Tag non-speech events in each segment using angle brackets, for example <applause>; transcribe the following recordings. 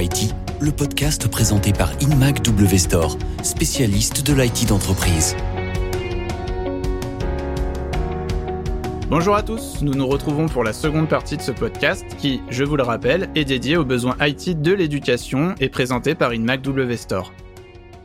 IT, le podcast présenté par InMac W Store, spécialiste de l'IT d'entreprise. Bonjour à tous, nous nous retrouvons pour la seconde partie de ce podcast qui, je vous le rappelle, est dédié aux besoins IT de l'éducation et présenté par InMac W Store.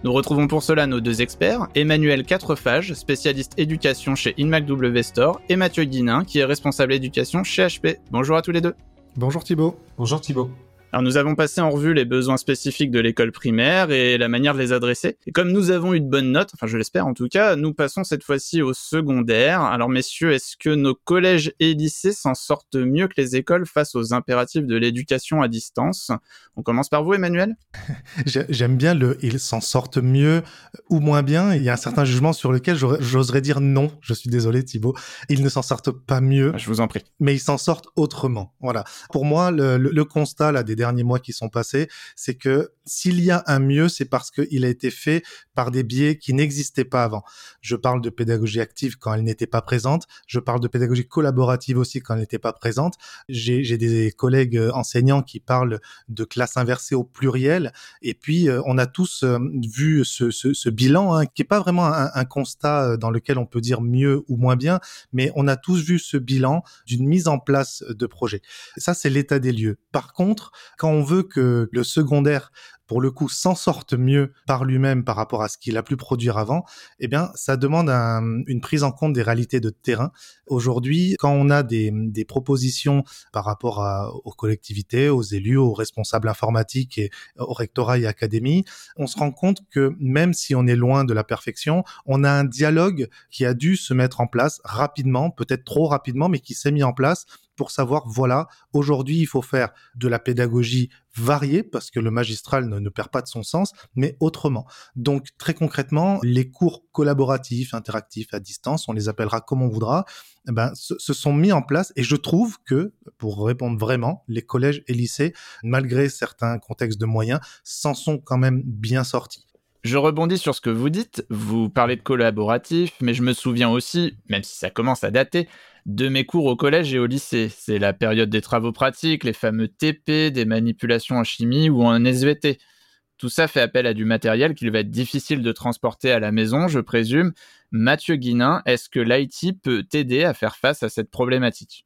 Nous retrouvons pour cela nos deux experts, Emmanuel Quatrefages, spécialiste éducation chez InMac W Store, et Mathieu Guinin, qui est responsable éducation chez HP. Bonjour à tous les deux. Bonjour Thibaut. Bonjour Thibaut. Alors nous avons passé en revue les besoins spécifiques de l'école primaire et la manière de les adresser. Et comme nous avons eu de bonnes notes, enfin je l'espère en tout cas, nous passons cette fois-ci au secondaire. Alors messieurs, est-ce que nos collèges et lycées s'en sortent mieux que les écoles face aux impératifs de l'éducation à distance? On commence par vous Emmanuel <laughs> J'aime bien le ils s'en sortent mieux ou moins bien. Il y a un certain jugement sur lequel j'oserais dire non. Je suis désolé Thibaut. Ils ne s'en sortent pas mieux. Je vous en prie. Mais ils s'en sortent autrement. Voilà. Pour moi, le, le constat là des derniers mois qui sont passés, c'est que s'il y a un mieux, c'est parce qu'il a été fait par des biais qui n'existaient pas avant. Je parle de pédagogie active quand elle n'était pas présente. Je parle de pédagogie collaborative aussi quand elle n'était pas présente. J'ai des collègues euh, enseignants qui parlent de classe inversée au pluriel. Et puis, euh, on a tous euh, vu ce, bilan, hein, qui est pas vraiment un, un, constat dans lequel on peut dire mieux ou moins bien, mais on a tous vu ce bilan d'une mise en place de projet. Ça, c'est l'état des lieux. Par contre, quand on veut que le secondaire pour le coup, s'en sorte mieux par lui-même par rapport à ce qu'il a pu produire avant, eh bien, ça demande une prise en compte des réalités de terrain. Aujourd'hui, quand on a des, propositions par rapport aux collectivités, aux élus, aux responsables informatiques et au rectorat et académie, on se rend compte que même si on est loin de la perfection, on a un dialogue qui a dû se mettre en place rapidement, peut-être trop rapidement, mais qui s'est mis en place pour savoir, voilà, aujourd'hui, il faut faire de la pédagogie variée, parce que le magistral ne, perd pas de son sens, mais autrement. Donc, très concrètement, les cours collaboratifs, interactifs, à distance, on les appellera comme on voudra, eh ben, se, se, sont mis en place, et je trouve que, pour répondre vraiment, les collèges et lycées, malgré certains contextes de moyens, s'en sont quand même bien sortis. Je rebondis sur ce que vous dites. Vous parlez de collaboratif, mais je me souviens aussi, même si ça commence à dater, de mes cours au collège et au lycée. C'est la période des travaux pratiques, les fameux TP, des manipulations en chimie ou en SVT. Tout ça fait appel à du matériel qu'il va être difficile de transporter à la maison, je présume. Mathieu Guinin, est-ce que l'IT peut t'aider à faire face à cette problématique?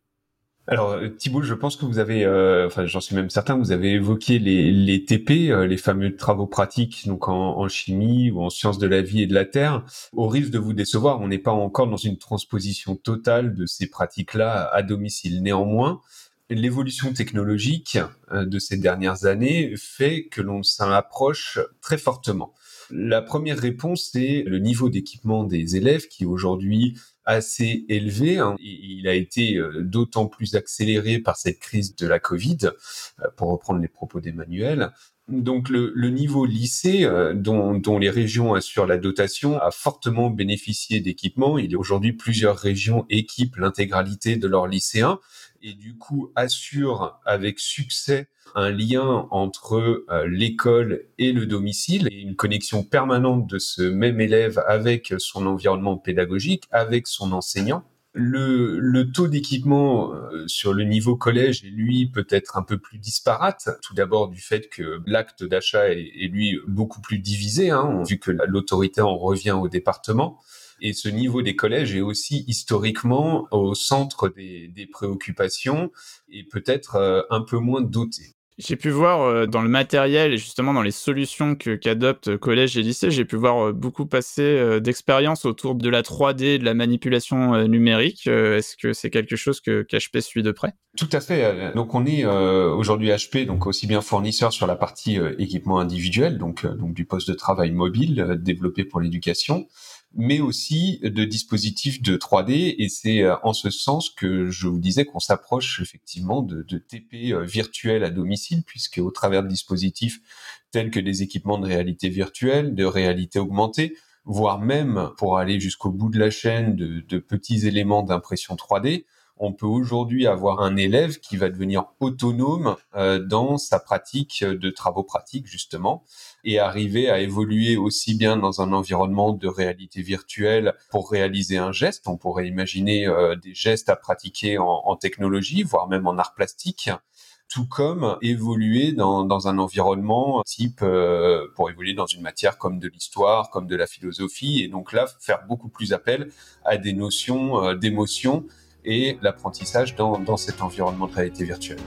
Alors euh, Thibault, je pense que vous avez, euh, enfin j'en suis même certain, vous avez évoqué les, TP, euh, les fameux travaux pratiques, donc en, en, chimie ou en sciences de la vie et de la terre. Au risque de vous décevoir, on n'est pas encore dans une transposition totale de ces pratiques-là à domicile. Néanmoins, l'évolution technologique de ces dernières années fait que l'on s'en approche très fortement. La première réponse, c'est le niveau d'équipement des élèves qui aujourd'hui assez élevé. Hein. Il a été euh, d'autant plus accéléré par cette crise de la Covid, euh, pour reprendre les propos d'Emmanuel. Donc le, niveau lycée, euh, dont, dont, les régions assurent la dotation, a fortement bénéficié d'équipements. Il y a aujourd'hui plusieurs régions équipent l'intégralité de leurs lycéens et du coup assure avec succès un lien entre euh, l'école et le domicile et une connexion permanente de ce même élève avec son environnement pédagogique, avec son enseignant. Le, taux d'équipement euh, sur le niveau collège est lui peut-être un peu plus disparate. Tout d'abord du fait que l'acte d'achat est, est, lui beaucoup plus divisé, hein, vu que l'autorité en revient au département. Et ce niveau des collèges est aussi historiquement au centre des, des préoccupations et peut-être euh, un peu moins doté. J'ai pu voir euh, dans le matériel et justement dans les solutions qu'adoptent collège et lycée, j'ai pu voir euh, beaucoup passer d'expériences autour de la 3D, de la manipulation numérique. Est-ce que c'est quelque chose que qu'HP suit de près? Tout à fait. Donc on est aujourd'hui HP, donc aussi bien fournisseur sur la partie équipement individuel, donc donc du poste de travail mobile développé pour l'éducation mais aussi de dispositifs de 3D. Et c'est euh, en ce sens que je vous disais qu'on s'approche effectivement de, TP euh, virtuels à domicile, puisque au travers de dispositifs tels que des équipements de réalité virtuelle, de réalité augmentée, voire même pour aller jusqu'au bout de la chaîne de petits éléments d'impression 3D, on peut aujourd'hui avoir un élève qui va devenir autonome euh, dans sa pratique de travaux pratiques justement et arriver à évoluer aussi bien dans un environnement de réalité virtuelle pour réaliser un geste. On pourrait imaginer euh, des gestes à pratiquer en, en, technologie, voire même en art plastique tout comme évoluer dans, dans un environnement type pour évoluer dans une matière comme de l'histoire, comme de la philosophie, et donc là faire beaucoup plus appel à des notions d'émotion et l'apprentissage dans, dans cet environnement de réalité virtuelle.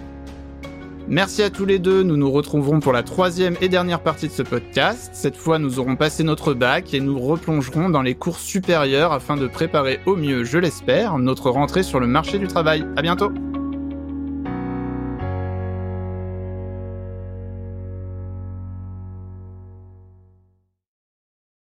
Merci à tous les deux, nous nous retrouverons pour la troisième et dernière partie de ce podcast. Cette fois, nous aurons passé notre bac et nous replongerons dans les cours supérieurs afin de préparer au mieux, je l'espère, notre rentrée sur le marché du travail. À bientôt!